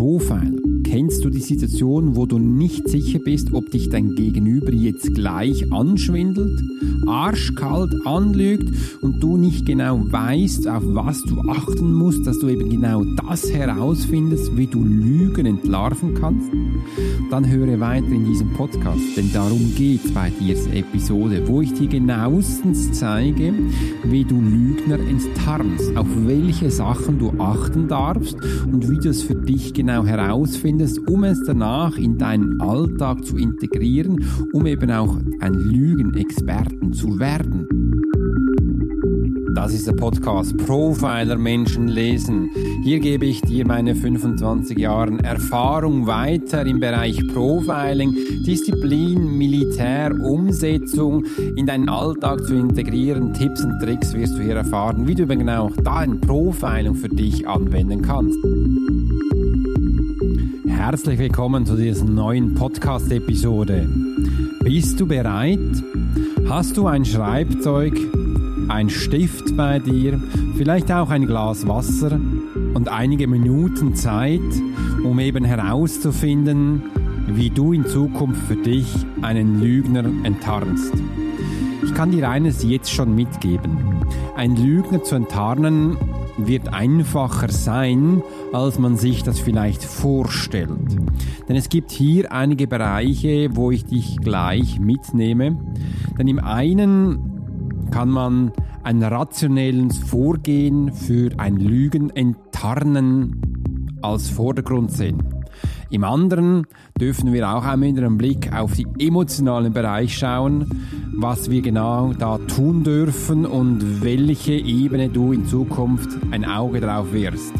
Profile. Die Situation, wo du nicht sicher bist, ob dich dein Gegenüber jetzt gleich anschwindelt, arschkalt anlügt und du nicht genau weißt, auf was du achten musst, dass du eben genau das herausfindest, wie du Lügen entlarven kannst? Dann höre weiter in diesem Podcast, denn darum geht bei dieser Episode, wo ich dir genauestens zeige, wie du Lügner enttarnst, auf welche Sachen du achten darfst und wie du es für dich genau herausfindest, um es danach in deinen Alltag zu integrieren, um eben auch ein Lügenexperten zu werden. Das ist der Podcast Profiler Menschen lesen. Hier gebe ich dir meine 25 Jahre Erfahrung weiter im Bereich Profiling, Disziplin, Militär, Umsetzung in deinen Alltag zu integrieren. Tipps und Tricks wirst du hier erfahren, wie du genau dein Profiling für dich anwenden kannst. Herzlich willkommen zu dieser neuen Podcast-Episode. Bist du bereit? Hast du ein Schreibzeug, ein Stift bei dir, vielleicht auch ein Glas Wasser und einige Minuten Zeit, um eben herauszufinden, wie du in Zukunft für dich einen Lügner enttarnst? Ich kann dir eines jetzt schon mitgeben. Ein Lügner zu enttarnen wird einfacher sein, als man sich das vielleicht vorstellt. Denn es gibt hier einige Bereiche, wo ich dich gleich mitnehme. Denn im einen kann man ein rationelles Vorgehen für ein Lügen enttarnen als Vordergrund sehen. Im anderen dürfen wir auch einmal einen Blick auf den emotionalen Bereich schauen, was wir genau da tun dürfen und welche Ebene du in Zukunft ein Auge drauf wirst.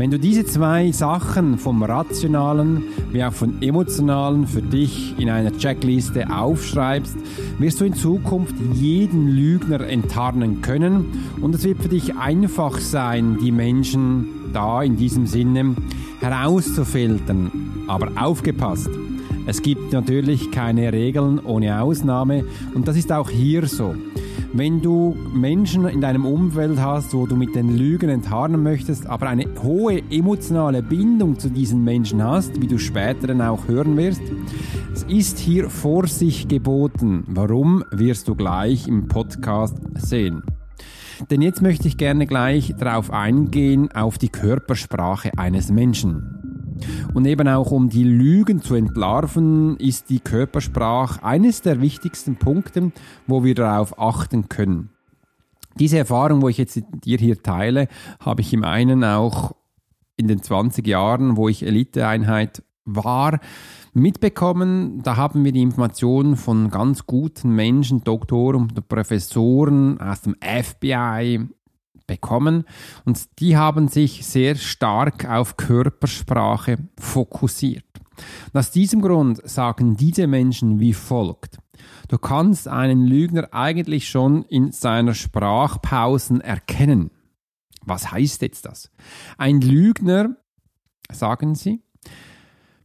Wenn du diese zwei Sachen vom Rationalen wie auch vom Emotionalen für dich in einer Checkliste aufschreibst, wirst du in Zukunft jeden Lügner enttarnen können und es wird für dich einfach sein, die Menschen da in diesem Sinne herauszufiltern. Aber aufgepasst! Es gibt natürlich keine Regeln ohne Ausnahme und das ist auch hier so. Wenn du Menschen in deinem Umfeld hast, wo du mit den Lügen enttarnen möchtest, aber eine hohe emotionale Bindung zu diesen Menschen hast, wie du später dann auch hören wirst, es ist hier Vorsicht geboten. Warum wirst du gleich im Podcast sehen? Denn jetzt möchte ich gerne gleich darauf eingehen, auf die Körpersprache eines Menschen. Und eben auch um die Lügen zu entlarven, ist die Körpersprache eines der wichtigsten Punkte, wo wir darauf achten können. Diese Erfahrung, wo ich jetzt dir hier teile, habe ich im einen auch in den 20 Jahren, wo ich Eliteeinheit war, mitbekommen. Da haben wir die Informationen von ganz guten Menschen, Doktoren und Professoren aus dem FBI, bekommen und die haben sich sehr stark auf Körpersprache fokussiert. Und aus diesem Grund sagen diese Menschen wie folgt. Du kannst einen Lügner eigentlich schon in seiner Sprachpausen erkennen. Was heißt jetzt das? Ein Lügner, sagen sie,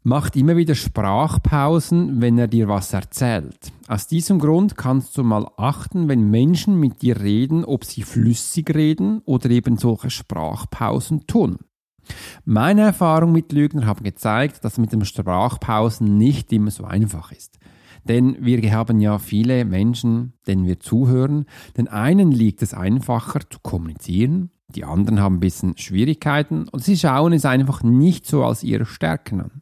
macht immer wieder Sprachpausen, wenn er dir was erzählt. Aus diesem Grund kannst du mal achten, wenn Menschen mit dir reden, ob sie flüssig reden oder eben solche Sprachpausen tun. Meine Erfahrung mit Lügnern haben gezeigt, dass mit dem Sprachpausen nicht immer so einfach ist. Denn wir haben ja viele Menschen, denen wir zuhören. Den einen liegt es einfacher zu kommunizieren, die anderen haben ein bisschen Schwierigkeiten und sie schauen es einfach nicht so als ihre Stärken an.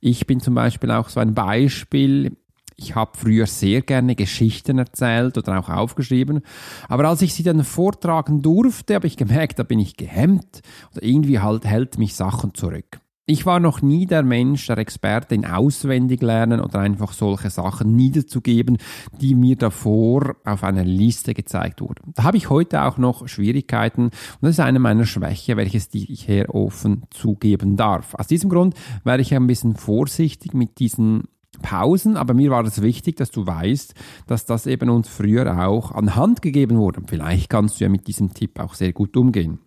Ich bin zum Beispiel auch so ein Beispiel. Ich habe früher sehr gerne Geschichten erzählt oder auch aufgeschrieben, aber als ich sie dann vortragen durfte, habe ich gemerkt, da bin ich gehemmt oder irgendwie halt hält mich Sachen zurück. Ich war noch nie der Mensch, der Experte in Auswendiglernen oder einfach solche Sachen niederzugeben, die mir davor auf einer Liste gezeigt wurden. Da habe ich heute auch noch Schwierigkeiten und das ist eine meiner Schwäche, welches ich hier offen zugeben darf. Aus diesem Grund werde ich ein bisschen vorsichtig mit diesen Pausen, aber mir war es wichtig, dass du weißt, dass das eben uns früher auch an Hand gegeben wurde. Vielleicht kannst du ja mit diesem Tipp auch sehr gut umgehen.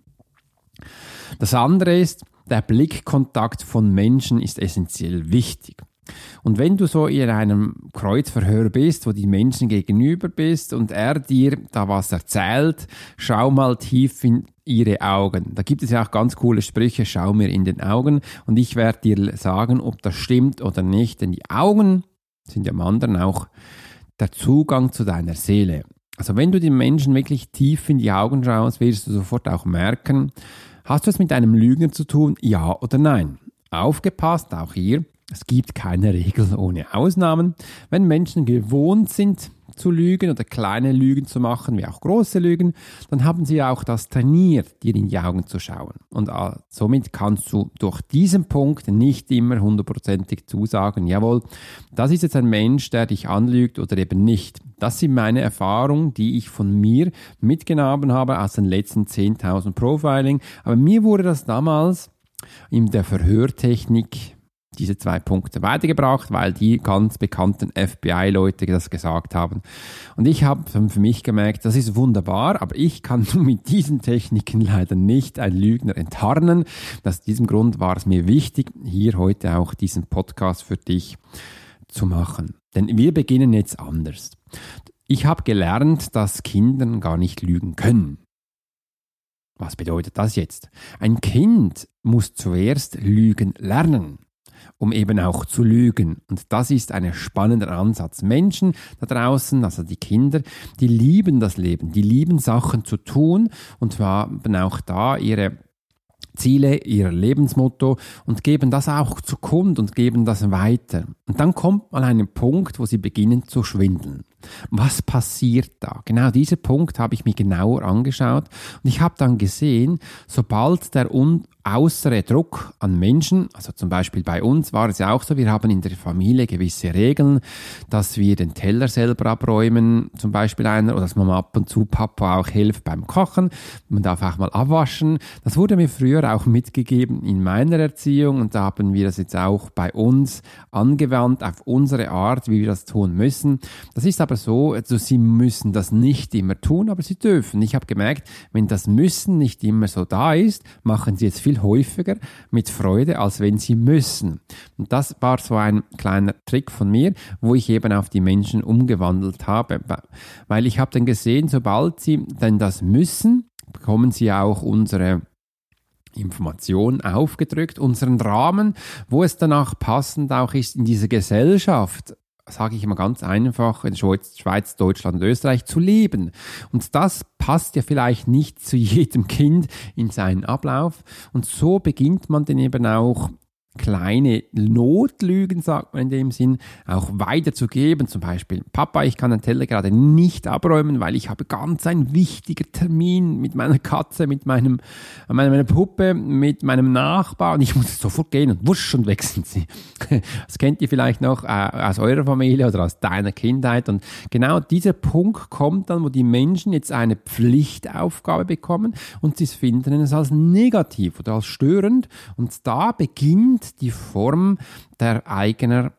Das andere ist, der Blickkontakt von Menschen ist essentiell wichtig. Und wenn du so in einem Kreuzverhör bist, wo die Menschen gegenüber bist und er dir da was erzählt, schau mal tief in ihre Augen. Da gibt es ja auch ganz coole Sprüche, schau mir in den Augen und ich werde dir sagen, ob das stimmt oder nicht, denn die Augen sind ja im anderen auch der Zugang zu deiner Seele. Also wenn du den Menschen wirklich tief in die Augen schaust, wirst du sofort auch merken, hast du es mit einem Lügner zu tun, ja oder nein. Aufgepasst, auch hier, es gibt keine Regel ohne Ausnahmen. Wenn Menschen gewohnt sind, zu lügen oder kleine Lügen zu machen, wie auch große Lügen, dann haben sie auch das trainiert, dir in die Augen zu schauen. Und äh, somit kannst du durch diesen Punkt nicht immer hundertprozentig zusagen, jawohl, das ist jetzt ein Mensch, der dich anlügt oder eben nicht. Das sind meine Erfahrungen, die ich von mir mitgenommen habe aus den letzten 10.000 Profiling. Aber mir wurde das damals in der Verhörtechnik diese zwei Punkte weitergebracht, weil die ganz bekannten FBI-Leute das gesagt haben. Und ich habe für mich gemerkt, das ist wunderbar, aber ich kann mit diesen Techniken leider nicht einen Lügner enttarnen. Aus diesem Grund war es mir wichtig, hier heute auch diesen Podcast für dich zu machen. Denn wir beginnen jetzt anders. Ich habe gelernt, dass Kinder gar nicht lügen können. Was bedeutet das jetzt? Ein Kind muss zuerst lügen lernen um eben auch zu lügen. Und das ist ein spannender Ansatz. Menschen da draußen, also die Kinder, die lieben das Leben, die lieben Sachen zu tun und haben auch da ihre Ziele, ihr Lebensmotto und geben das auch zu Kund und geben das weiter. Und dann kommt mal ein Punkt, wo sie beginnen zu schwindeln. Was passiert da? Genau dieser Punkt habe ich mir genauer angeschaut und ich habe dann gesehen, sobald der äußere Druck an Menschen, also zum Beispiel bei uns war es ja auch so, wir haben in der Familie gewisse Regeln, dass wir den Teller selber abräumen, zum Beispiel einer, oder dass man ab und zu Papa auch hilft beim Kochen, man darf auch mal abwaschen. Das wurde mir früher auch mitgegeben in meiner Erziehung und da haben wir das jetzt auch bei uns angewandt auf unsere Art, wie wir das tun müssen. Das ist aber so, also sie müssen das nicht immer tun, aber sie dürfen. Ich habe gemerkt, wenn das Müssen nicht immer so da ist, machen sie jetzt viel häufiger mit Freude, als wenn sie müssen. Und das war so ein kleiner Trick von mir, wo ich eben auf die Menschen umgewandelt habe, weil ich habe dann gesehen, sobald sie denn das müssen, bekommen sie auch unsere Information aufgedrückt, unseren Rahmen, wo es danach passend auch ist in dieser Gesellschaft sage ich immer ganz einfach, in Schweiz, Deutschland und Österreich zu leben. Und das passt ja vielleicht nicht zu jedem Kind in seinen Ablauf. Und so beginnt man dann eben auch kleine Notlügen, sagt man in dem Sinn, auch weiterzugeben. Zum Beispiel, Papa, ich kann den Teller gerade nicht abräumen, weil ich habe ganz einen wichtigen Termin mit meiner Katze, mit meinem, meiner, meiner Puppe, mit meinem Nachbar und ich muss sofort gehen und wusch und sind sie. Das kennt ihr vielleicht noch äh, aus eurer Familie oder aus deiner Kindheit und genau dieser Punkt kommt dann, wo die Menschen jetzt eine Pflichtaufgabe bekommen und sie finden es als negativ oder als störend und da beginnt die Form der eigenen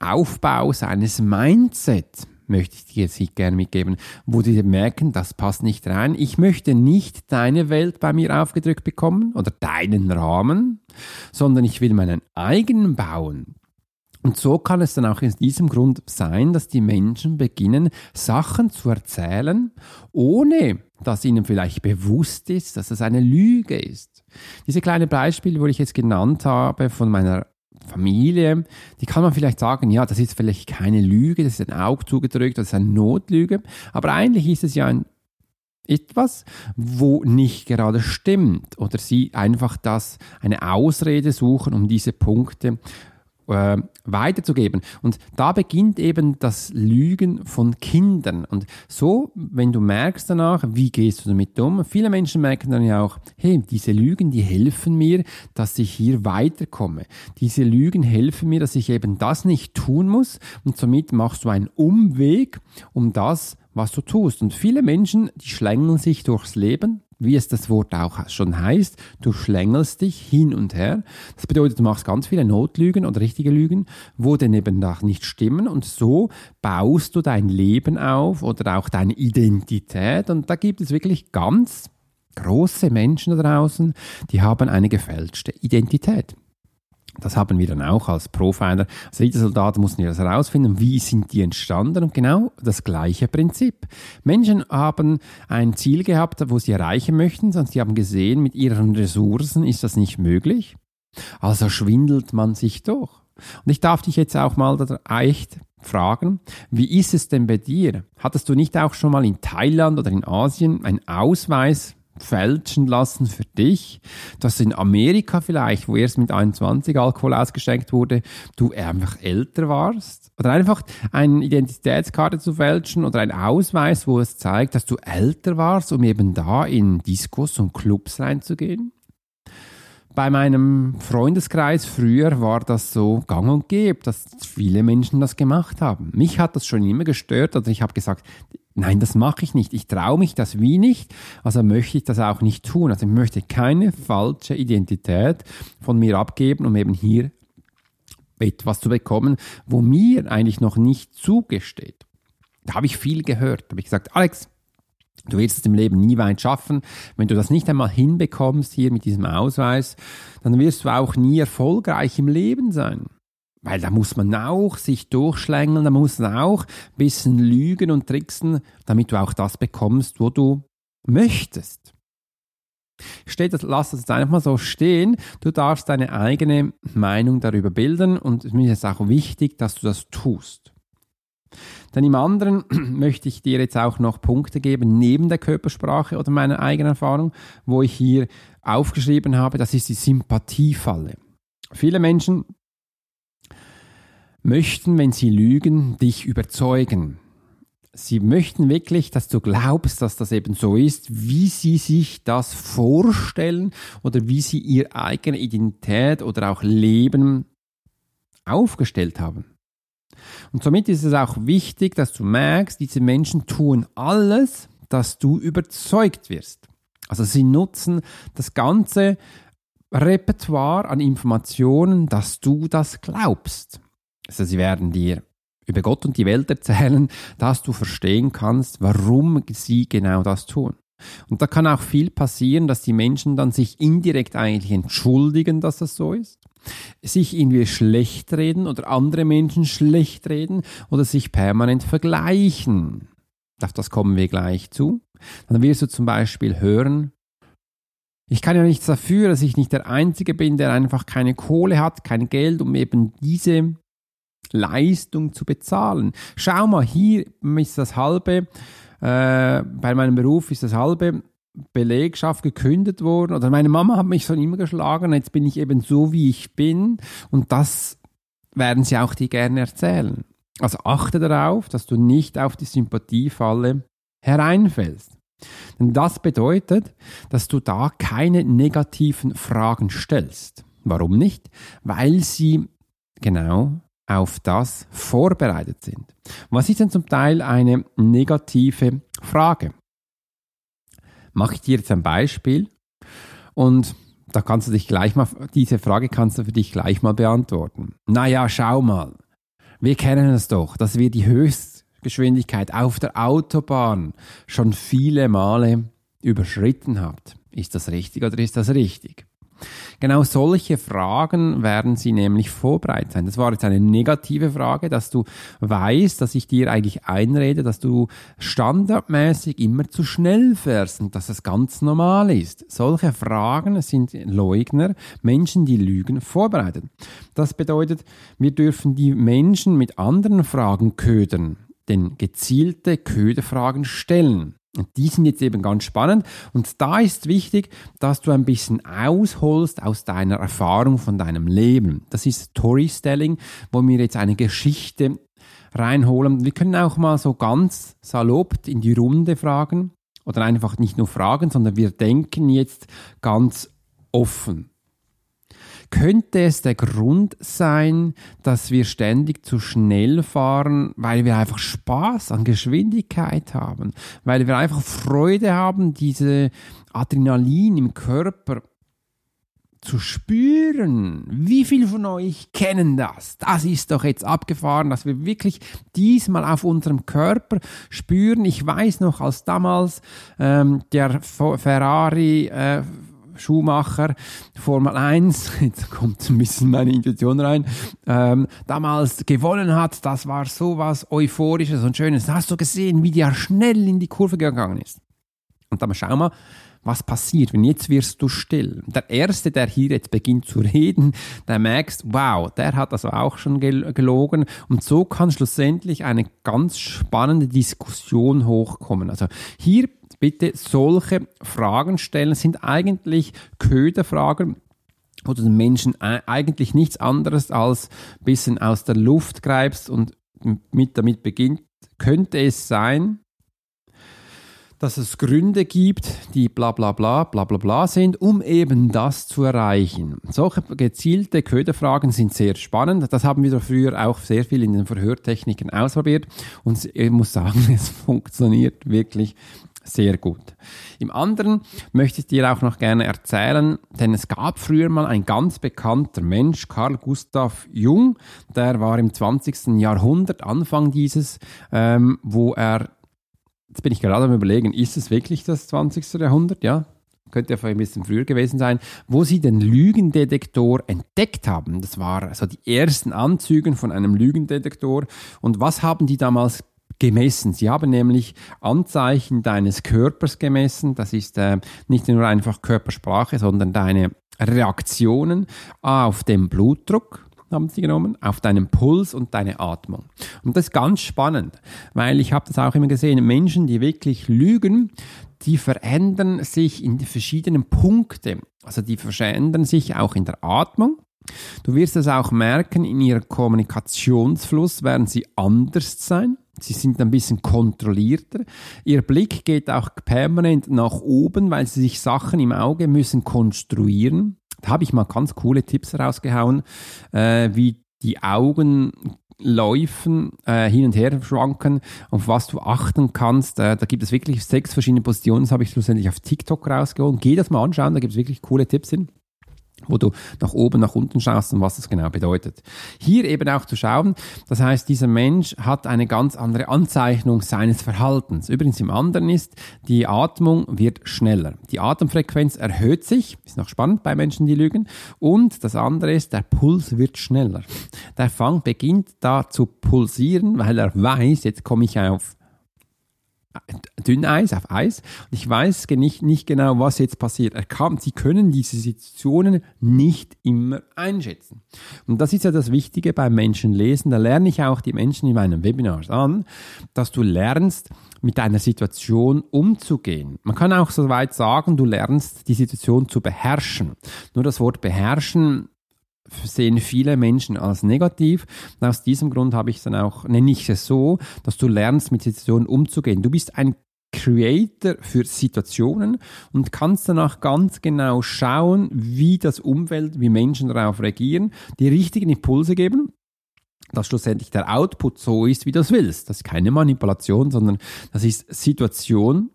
Aufbau seines Mindset möchte ich dir jetzt gerne mitgeben, wo die merken, das passt nicht rein. Ich möchte nicht deine Welt bei mir aufgedrückt bekommen oder deinen Rahmen, sondern ich will meinen eigenen bauen. Und so kann es dann auch in diesem Grund sein, dass die Menschen beginnen, Sachen zu erzählen, ohne dass ihnen vielleicht bewusst ist, dass es eine Lüge ist. Diese kleinen Beispiele, wo ich jetzt genannt habe von meiner Familie, die kann man vielleicht sagen, ja, das ist vielleicht keine Lüge, das ist ein Auge zugedrückt, das ist eine Notlüge, aber eigentlich ist es ja ein etwas, wo nicht gerade stimmt. Oder sie einfach das eine Ausrede suchen, um diese Punkte äh, weiterzugeben. Und da beginnt eben das Lügen von Kindern. Und so, wenn du merkst danach, wie gehst du damit um? Viele Menschen merken dann ja auch, hey, diese Lügen, die helfen mir, dass ich hier weiterkomme. Diese Lügen helfen mir, dass ich eben das nicht tun muss. Und somit machst du einen Umweg um das, was du tust. Und viele Menschen, die schlängeln sich durchs Leben, wie es das Wort auch schon heißt, du schlängelst dich hin und her. Das bedeutet, du machst ganz viele Notlügen oder richtige Lügen, wo dann eben nach nicht stimmen und so baust du dein Leben auf oder auch deine Identität und da gibt es wirklich ganz große Menschen da draußen, die haben eine gefälschte Identität. Das haben wir dann auch als Profiler. Als Elite-Soldaten mussten wir das herausfinden, wie sind die entstanden und genau das gleiche Prinzip. Menschen haben ein Ziel gehabt, wo sie erreichen möchten, sonst sie haben gesehen, mit ihren Ressourcen ist das nicht möglich. Also schwindelt man sich doch. Und ich darf dich jetzt auch mal echt fragen, wie ist es denn bei dir? Hattest du nicht auch schon mal in Thailand oder in Asien einen Ausweis fälschen lassen für dich, dass in Amerika vielleicht, wo erst mit 21 Alkohol ausgeschenkt wurde, du einfach älter warst? Oder einfach eine Identitätskarte zu fälschen oder ein Ausweis, wo es zeigt, dass du älter warst, um eben da in Diskos und Clubs reinzugehen? Bei meinem Freundeskreis früher war das so gang und gäbe, dass viele Menschen das gemacht haben. Mich hat das schon immer gestört, also ich habe gesagt, Nein, das mache ich nicht. Ich traue mich das wie nicht, also möchte ich das auch nicht tun. Also ich möchte keine falsche Identität von mir abgeben, um eben hier etwas zu bekommen, wo mir eigentlich noch nicht zugesteht. Da habe ich viel gehört. Da habe ich gesagt, Alex, du wirst es im Leben nie weit schaffen. Wenn du das nicht einmal hinbekommst hier mit diesem Ausweis, dann wirst du auch nie erfolgreich im Leben sein. Weil da muss man auch sich durchschlängeln, da muss man auch ein bisschen lügen und tricksen, damit du auch das bekommst, wo du möchtest. Steht das, lass das jetzt einfach mal so stehen. Du darfst deine eigene Meinung darüber bilden und mir ist auch wichtig, dass du das tust. Denn im anderen möchte ich dir jetzt auch noch Punkte geben, neben der Körpersprache oder meiner eigenen Erfahrung, wo ich hier aufgeschrieben habe, das ist die Sympathiefalle. Viele Menschen möchten, wenn sie lügen, dich überzeugen. Sie möchten wirklich, dass du glaubst, dass das eben so ist, wie sie sich das vorstellen oder wie sie ihre eigene Identität oder auch Leben aufgestellt haben. Und somit ist es auch wichtig, dass du merkst, diese Menschen tun alles, dass du überzeugt wirst. Also sie nutzen das ganze Repertoire an Informationen, dass du das glaubst. Also sie werden dir über Gott und die Welt erzählen, dass du verstehen kannst, warum sie genau das tun. Und da kann auch viel passieren, dass die Menschen dann sich indirekt eigentlich entschuldigen, dass das so ist, sich irgendwie schlecht reden oder andere Menschen schlecht reden oder sich permanent vergleichen. Auf das kommen wir gleich zu. Dann wirst du zum Beispiel hören, ich kann ja nichts dafür, dass ich nicht der Einzige bin, der einfach keine Kohle hat, kein Geld, um eben diese Leistung zu bezahlen. Schau mal, hier ist das halbe, äh, bei meinem Beruf ist das halbe Belegschaft gekündigt worden oder meine Mama hat mich schon immer geschlagen, jetzt bin ich eben so, wie ich bin und das werden sie auch dir gerne erzählen. Also achte darauf, dass du nicht auf die Sympathiefalle hereinfällst. Denn das bedeutet, dass du da keine negativen Fragen stellst. Warum nicht? Weil sie genau auf das vorbereitet sind. Was ist denn zum Teil eine negative Frage? Mache ich dir jetzt ein Beispiel und da kannst du dich gleich mal, diese Frage kannst du für dich gleich mal beantworten. Naja, schau mal. Wir kennen es doch, dass wir die Höchstgeschwindigkeit auf der Autobahn schon viele Male überschritten habt. Ist das richtig oder ist das richtig? Genau solche Fragen werden sie nämlich vorbereitet sein. Das war jetzt eine negative Frage, dass du weißt, dass ich dir eigentlich einrede, dass du standardmäßig immer zu schnell fährst und dass das ganz normal ist. Solche Fragen sind Leugner, Menschen, die lügen, vorbereitet. Das bedeutet, wir dürfen die Menschen mit anderen Fragen ködern, denn gezielte Köderfragen stellen. Und die sind jetzt eben ganz spannend. Und da ist wichtig, dass du ein bisschen ausholst aus deiner Erfahrung von deinem Leben. Das ist Storytelling, wo wir jetzt eine Geschichte reinholen. Wir können auch mal so ganz salopp in die Runde fragen oder einfach nicht nur fragen, sondern wir denken jetzt ganz offen. Könnte es der Grund sein, dass wir ständig zu schnell fahren, weil wir einfach Spaß an Geschwindigkeit haben, weil wir einfach Freude haben, diese Adrenalin im Körper zu spüren. Wie viele von euch kennen das? Das ist doch jetzt abgefahren, dass wir wirklich diesmal auf unserem Körper spüren. Ich weiß noch, als damals ähm, der Ferrari äh, Schuhmacher, Formel 1, jetzt kommt ein bisschen meine Intuition rein, ähm, damals gewonnen hat, das war sowas Euphorisches und Schönes. Hast du gesehen, wie der schnell in die Kurve gegangen ist? Und dann schau mal, was passiert, wenn jetzt wirst du still. Der Erste, der hier jetzt beginnt zu reden, der merkst, wow, der hat also auch schon gelogen. Und so kann schlussendlich eine ganz spannende Diskussion hochkommen. Also hier bitte solche Fragen stellen, sind eigentlich Köderfragen, wo du den Menschen eigentlich nichts anderes als ein bisschen aus der Luft greifst und mit damit beginnt, könnte es sein, dass es Gründe gibt, die bla bla bla bla bla bla sind, um eben das zu erreichen. Solche gezielte Köderfragen sind sehr spannend. Das haben wir früher auch sehr viel in den Verhörtechniken ausprobiert und ich muss sagen, es funktioniert wirklich sehr gut. Im anderen möchte ich dir auch noch gerne erzählen, denn es gab früher mal ein ganz bekannter Mensch, Carl Gustav Jung, der war im 20. Jahrhundert, Anfang dieses, ähm, wo er Jetzt bin ich gerade am Überlegen, ist es wirklich das 20. Jahrhundert? Ja, könnte ja vielleicht ein bisschen früher gewesen sein, wo sie den Lügendetektor entdeckt haben. Das waren so die ersten Anzüge von einem Lügendetektor. Und was haben die damals gemessen? Sie haben nämlich Anzeichen deines Körpers gemessen. Das ist äh, nicht nur einfach Körpersprache, sondern deine Reaktionen auf den Blutdruck, haben sie genommen, auf deinen Puls und deine Atmung. Und das ist ganz spannend, weil ich habe das auch immer gesehen, Menschen, die wirklich lügen, die verändern sich in verschiedenen Punkten. Also die verändern sich auch in der Atmung. Du wirst es auch merken, in ihrem Kommunikationsfluss werden sie anders sein. Sie sind ein bisschen kontrollierter. Ihr Blick geht auch permanent nach oben, weil sie sich Sachen im Auge müssen konstruieren. Da habe ich mal ganz coole Tipps rausgehauen, äh, wie die Augen Läufen äh, hin und her schwanken, auf was du achten kannst. Äh, da gibt es wirklich sechs verschiedene Positionen, das habe ich schlussendlich auf TikTok rausgeholt. Geh das mal anschauen, da gibt es wirklich coole Tipps hin wo du nach oben, nach unten schaust und was das genau bedeutet. Hier eben auch zu schauen, das heißt, dieser Mensch hat eine ganz andere Anzeichnung seines Verhaltens. Übrigens im anderen ist, die Atmung wird schneller. Die Atemfrequenz erhöht sich, ist noch spannend bei Menschen, die lügen. Und das andere ist, der Puls wird schneller. Der Fang beginnt da zu pulsieren, weil er weiß, jetzt komme ich auf Dünneis, auf Eis. Und ich weiß nicht, nicht genau, was jetzt passiert. Er kam, sie können diese Situationen nicht immer einschätzen. Und das ist ja das Wichtige beim Menschenlesen. Da lerne ich auch die Menschen in meinen Webinars an, dass du lernst, mit einer Situation umzugehen. Man kann auch so weit sagen, du lernst die Situation zu beherrschen. Nur das Wort beherrschen sehen viele Menschen als negativ. Und aus diesem Grund habe ich dann auch, nenne ich es so, dass du lernst, mit Situationen umzugehen. Du bist ein Creator für Situationen und kannst danach ganz genau schauen, wie das Umfeld, wie Menschen darauf reagieren, die richtigen Impulse geben, dass schlussendlich der Output so ist, wie du es willst. Das ist keine Manipulation, sondern das ist Situation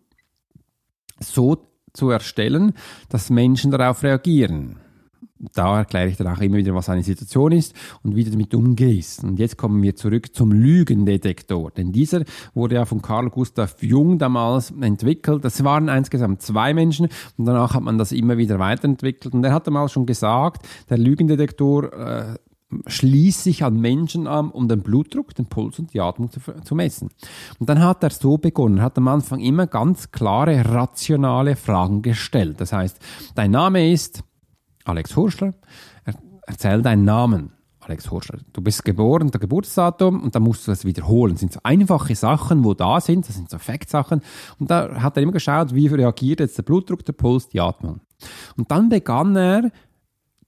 so zu erstellen, dass Menschen darauf reagieren da erkläre ich dann auch immer wieder, was eine Situation ist und wie du damit umgehst. Und jetzt kommen wir zurück zum Lügendetektor. Denn dieser wurde ja von Carl Gustav Jung damals entwickelt. Das waren insgesamt zwei Menschen und danach hat man das immer wieder weiterentwickelt. Und er hat damals schon gesagt, der Lügendetektor äh, schließt sich an Menschen an, um den Blutdruck, den Puls und die Atmung zu, zu, messen. Und dann hat er so begonnen, hat am Anfang immer ganz klare, rationale Fragen gestellt. Das heißt, dein Name ist Alex Hurschler, er, erzähl deinen Namen. Alex Hurschler, du bist geboren, der Geburtsdatum und dann musst du das wiederholen. Das sind so einfache Sachen, wo da sind, das sind so Faktsachen. Und da hat er immer geschaut, wie reagiert jetzt der Blutdruck, der Puls, die Atmung. Und dann begann er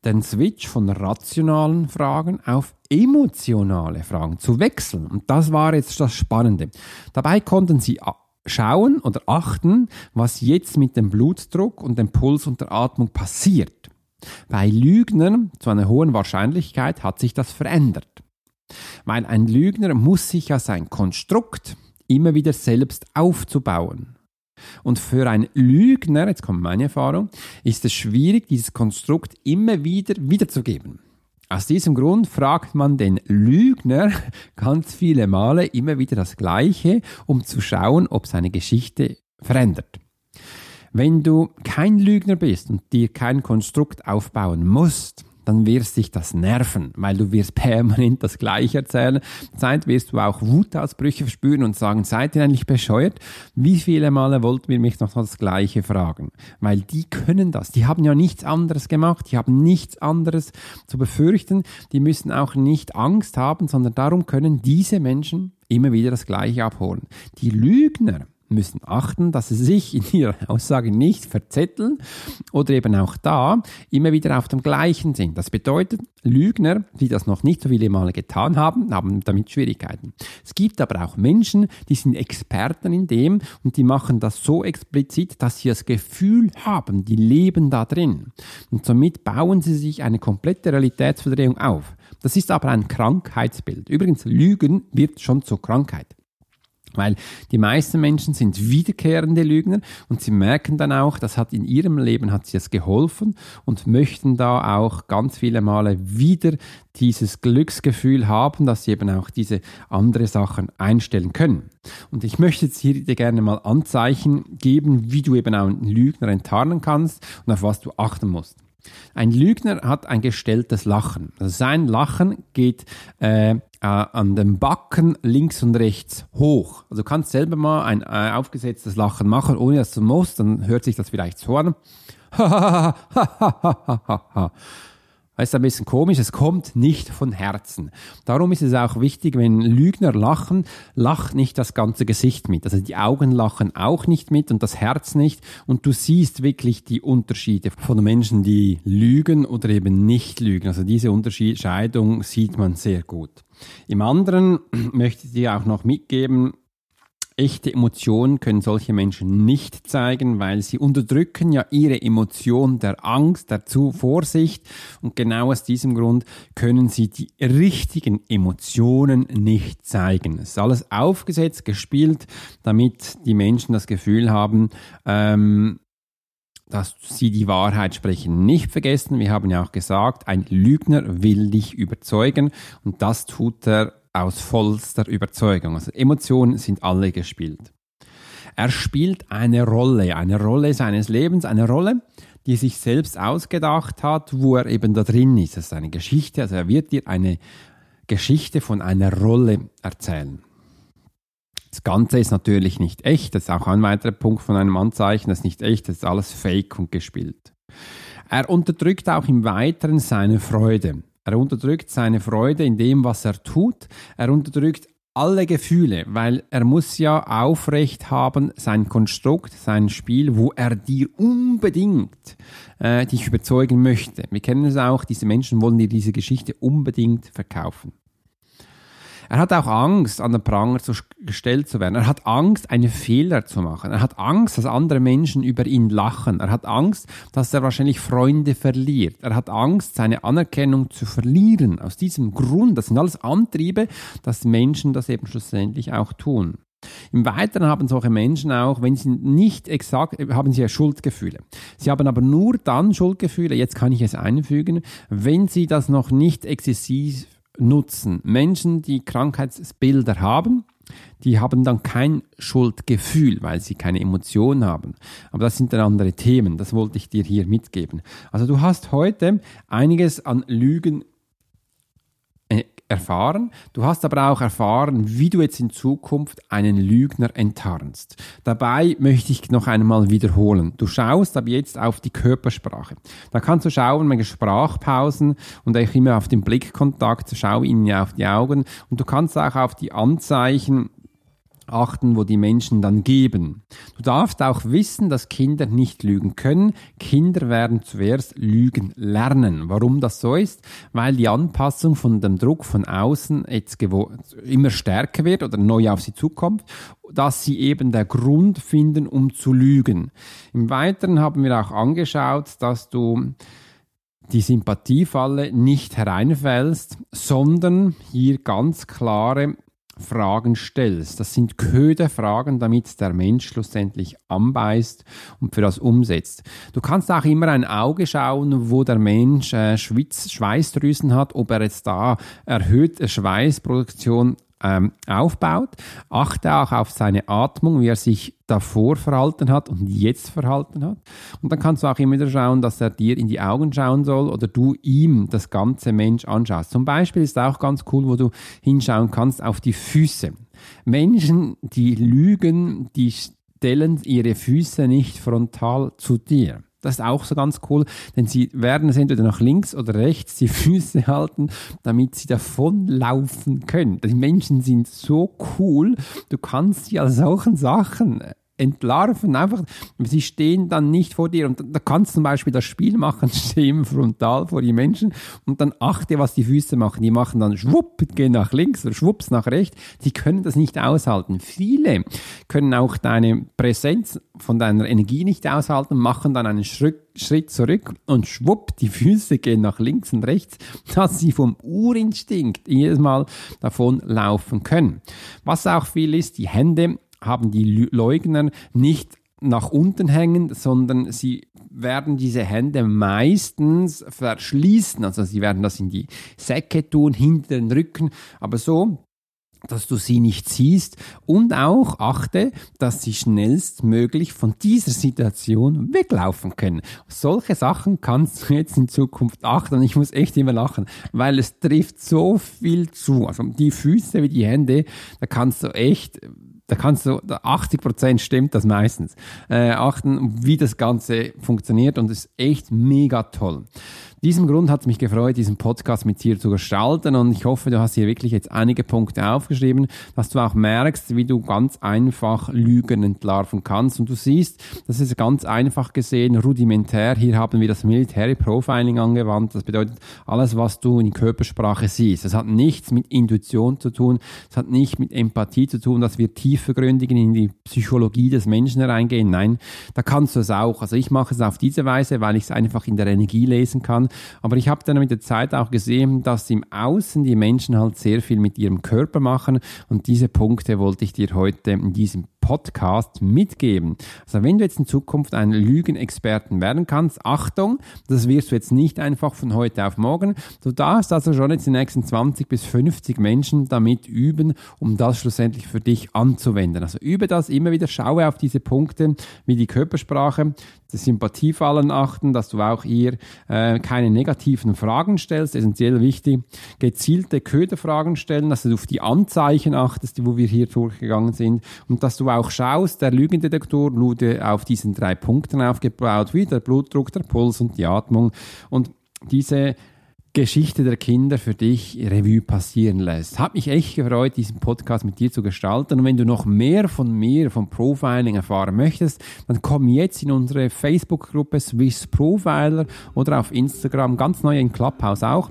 den Switch von rationalen Fragen auf emotionale Fragen zu wechseln. Und das war jetzt das Spannende. Dabei konnten sie schauen oder achten, was jetzt mit dem Blutdruck und dem Puls und der Atmung passiert. Bei Lügnern zu einer hohen Wahrscheinlichkeit hat sich das verändert. Weil ein Lügner muss sich ja sein Konstrukt immer wieder selbst aufzubauen. Und für einen Lügner, jetzt kommt meine Erfahrung, ist es schwierig, dieses Konstrukt immer wieder wiederzugeben. Aus diesem Grund fragt man den Lügner ganz viele Male immer wieder das Gleiche, um zu schauen, ob seine Geschichte verändert. Wenn du kein Lügner bist und dir kein Konstrukt aufbauen musst, dann wirst dich das nerven, weil du wirst permanent das Gleiche erzählen. Zeit wirst du auch Wutausbrüche verspüren und sagen, seid ihr eigentlich bescheuert? Wie viele Male wollten wir mich noch das Gleiche fragen? Weil die können das. Die haben ja nichts anderes gemacht. Die haben nichts anderes zu befürchten. Die müssen auch nicht Angst haben, sondern darum können diese Menschen immer wieder das Gleiche abholen. Die Lügner, müssen achten, dass sie sich in ihrer Aussage nicht verzetteln oder eben auch da immer wieder auf dem gleichen sind. Das bedeutet, Lügner, die das noch nicht so viele Male getan haben, haben damit Schwierigkeiten. Es gibt aber auch Menschen, die sind Experten in dem und die machen das so explizit, dass sie das Gefühl haben, die leben da drin. Und somit bauen sie sich eine komplette Realitätsverdrehung auf. Das ist aber ein Krankheitsbild. Übrigens, Lügen wird schon zur Krankheit. Weil die meisten Menschen sind wiederkehrende Lügner und sie merken dann auch, das hat in ihrem Leben hat sie es geholfen und möchten da auch ganz viele Male wieder dieses Glücksgefühl haben, dass sie eben auch diese andere Sachen einstellen können. Und ich möchte jetzt hier dir gerne mal Anzeichen geben, wie du eben auch einen Lügner enttarnen kannst und auf was du achten musst. Ein Lügner hat ein gestelltes Lachen. Also sein Lachen geht äh, äh, an den Backen links und rechts hoch. Also du kannst selber mal ein äh, aufgesetztes Lachen machen, ohne dass du musst, dann hört sich das vielleicht so an. Das ist ein bisschen komisch, es kommt nicht von Herzen. Darum ist es auch wichtig, wenn Lügner lachen, lacht nicht das ganze Gesicht mit. Also die Augen lachen auch nicht mit und das Herz nicht. Und du siehst wirklich die Unterschiede von Menschen, die lügen oder eben nicht lügen. Also diese Unterscheidung sieht man sehr gut. Im anderen möchte ich dir auch noch mitgeben, Echte Emotionen können solche Menschen nicht zeigen, weil sie unterdrücken ja ihre Emotion der Angst, der Vorsicht und genau aus diesem Grund können sie die richtigen Emotionen nicht zeigen. Es ist alles aufgesetzt, gespielt, damit die Menschen das Gefühl haben, ähm, dass sie die Wahrheit sprechen. Nicht vergessen, wir haben ja auch gesagt, ein Lügner will dich überzeugen und das tut er aus vollster Überzeugung. Also Emotionen sind alle gespielt. Er spielt eine Rolle, eine Rolle seines Lebens, eine Rolle, die sich selbst ausgedacht hat, wo er eben da drin ist. Das ist eine Geschichte, also er wird dir eine Geschichte von einer Rolle erzählen. Das Ganze ist natürlich nicht echt, das ist auch ein weiterer Punkt von einem Anzeichen, das ist nicht echt, das ist alles fake und gespielt. Er unterdrückt auch im Weiteren seine Freude. Er unterdrückt seine Freude in dem, was er tut. Er unterdrückt alle Gefühle, weil er muss ja aufrecht haben sein Konstrukt, sein Spiel, wo er dir unbedingt äh, dich überzeugen möchte. Wir kennen es auch, diese Menschen wollen dir diese Geschichte unbedingt verkaufen. Er hat auch Angst, an den Pranger zu, gestellt zu werden. Er hat Angst, einen Fehler zu machen. Er hat Angst, dass andere Menschen über ihn lachen. Er hat Angst, dass er wahrscheinlich Freunde verliert. Er hat Angst, seine Anerkennung zu verlieren. Aus diesem Grund, das sind alles Antriebe, dass Menschen das eben schlussendlich auch tun. Im Weiteren haben solche Menschen auch, wenn sie nicht exakt, haben sie ja Schuldgefühle. Sie haben aber nur dann Schuldgefühle, jetzt kann ich es einfügen, wenn sie das noch nicht exzessiv nutzen. Menschen, die Krankheitsbilder haben, die haben dann kein Schuldgefühl, weil sie keine Emotion haben. Aber das sind dann andere Themen, das wollte ich dir hier mitgeben. Also du hast heute einiges an Lügen erfahren. Du hast aber auch erfahren, wie du jetzt in Zukunft einen Lügner enttarnst. Dabei möchte ich noch einmal wiederholen. Du schaust ab jetzt auf die Körpersprache. Da kannst du schauen, meine Sprachpausen und auch immer auf den Blickkontakt, schau ihnen auf die Augen und du kannst auch auf die Anzeichen achten, wo die Menschen dann geben. Du darfst auch wissen, dass Kinder nicht lügen können. Kinder werden zuerst lügen lernen. Warum das so ist? Weil die Anpassung von dem Druck von außen jetzt immer stärker wird oder neu auf sie zukommt, dass sie eben der Grund finden, um zu lügen. Im Weiteren haben wir auch angeschaut, dass du die Sympathiefalle nicht hereinfällst, sondern hier ganz klare Fragen stellst. Das sind Köderfragen, damit der Mensch schlussendlich anbeißt und für das umsetzt. Du kannst auch immer ein Auge schauen, wo der Mensch äh, Schweiß, Schweißdrüsen hat, ob er jetzt da erhöhte Schweißproduktion ähm, aufbaut. Achte auch auf seine Atmung, wie er sich davor verhalten hat und jetzt verhalten hat. Und dann kannst du auch immer wieder schauen, dass er dir in die Augen schauen soll oder du ihm das ganze Mensch anschaust. Zum Beispiel ist auch ganz cool, wo du hinschauen kannst auf die Füße. Menschen, die lügen, die stellen ihre Füße nicht frontal zu dir. Das ist auch so ganz cool, denn sie werden es entweder nach links oder rechts die Füße halten, damit sie davonlaufen können. Die Menschen sind so cool, du kannst sie als solchen Sachen entlarven. Einfach, sie stehen dann nicht vor dir und da kannst du zum Beispiel das Spiel machen, stehen frontal vor die Menschen und dann achte, was die Füße machen. Die machen dann schwupp, gehen nach links oder schwupps nach rechts. Die können das nicht aushalten. Viele können auch deine Präsenz von deiner Energie nicht aushalten, machen dann einen Schritt Schritt zurück und schwupp, die Füße gehen nach links und rechts, dass sie vom Urinstinkt jedes Mal davon laufen können. Was auch viel ist, die Hände haben die Leugner nicht nach unten hängen, sondern sie werden diese Hände meistens verschließen. Also sie werden das in die Säcke tun, hinter den Rücken, aber so, dass du sie nicht siehst und auch achte, dass sie schnellstmöglich von dieser Situation weglaufen können. solche Sachen kannst du jetzt in Zukunft achten ich muss echt immer lachen, weil es trifft so viel zu. Also die Füße wie die Hände, da kannst du echt da kannst du, 80 Prozent stimmt das meistens, äh, achten, wie das Ganze funktioniert und ist echt mega toll diesem Grund hat es mich gefreut, diesen Podcast mit dir zu gestalten und ich hoffe, du hast hier wirklich jetzt einige Punkte aufgeschrieben, dass du auch merkst, wie du ganz einfach Lügen entlarven kannst und du siehst, das ist ganz einfach gesehen, rudimentär. Hier haben wir das Military Profiling angewandt. Das bedeutet, alles, was du in Körpersprache siehst, das hat nichts mit Intuition zu tun, das hat nicht mit Empathie zu tun, dass wir tiefergründig in die Psychologie des Menschen reingehen. Nein, da kannst du es auch. Also ich mache es auf diese Weise, weil ich es einfach in der Energie lesen kann aber ich habe dann mit der Zeit auch gesehen, dass im Außen die Menschen halt sehr viel mit ihrem Körper machen. Und diese Punkte wollte ich dir heute in diesem Podcast mitgeben. Also wenn du jetzt in Zukunft ein Lügenexperten werden kannst, Achtung, das wirst du jetzt nicht einfach von heute auf morgen. Du darfst also schon jetzt die nächsten 20 bis 50 Menschen damit üben, um das schlussendlich für dich anzuwenden. Also übe das immer wieder, schaue auf diese Punkte wie die Körpersprache, das Sympathiefallen achten, dass du auch hier äh, keine negativen Fragen stellst, essentiell wichtig. Gezielte Köderfragen stellen, dass du auf die Anzeichen achtest, wo wir hier durchgegangen sind und dass du auch schaust, der Lügendetektor wurde auf diesen drei Punkten aufgebaut, wie der Blutdruck, der Puls und die Atmung. Und diese Geschichte der Kinder für dich Revue passieren lässt. Hat mich echt gefreut, diesen Podcast mit dir zu gestalten. Und wenn du noch mehr von mir, vom Profiling erfahren möchtest, dann komm jetzt in unsere Facebook-Gruppe Swiss Profiler oder auf Instagram, ganz neu in Clubhouse auch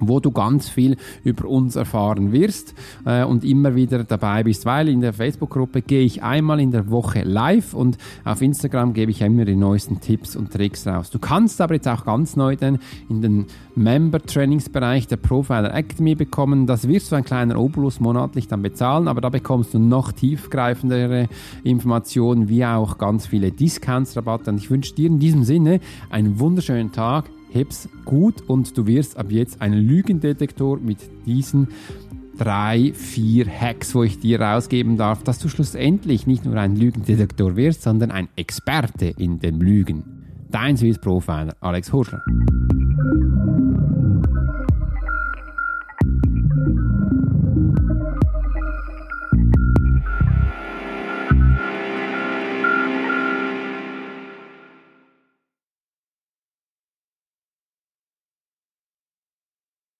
wo du ganz viel über uns erfahren wirst äh, und immer wieder dabei bist, weil in der Facebook-Gruppe gehe ich einmal in der Woche live und auf Instagram gebe ich immer die neuesten Tipps und Tricks raus. Du kannst aber jetzt auch ganz neu dann in den Member-Trainingsbereich der Profiler Academy bekommen. Das wirst du ein kleiner Obolus monatlich dann bezahlen, aber da bekommst du noch tiefgreifendere Informationen wie auch ganz viele Discounts, Rabatte und ich wünsche dir in diesem Sinne einen wunderschönen Tag heb's gut und du wirst ab jetzt einen Lügendetektor mit diesen drei, vier Hacks, wo ich dir rausgeben darf, dass du schlussendlich nicht nur ein Lügendetektor wirst, sondern ein Experte in dem Lügen. Dein Swiss Profiler, Alex Horschler.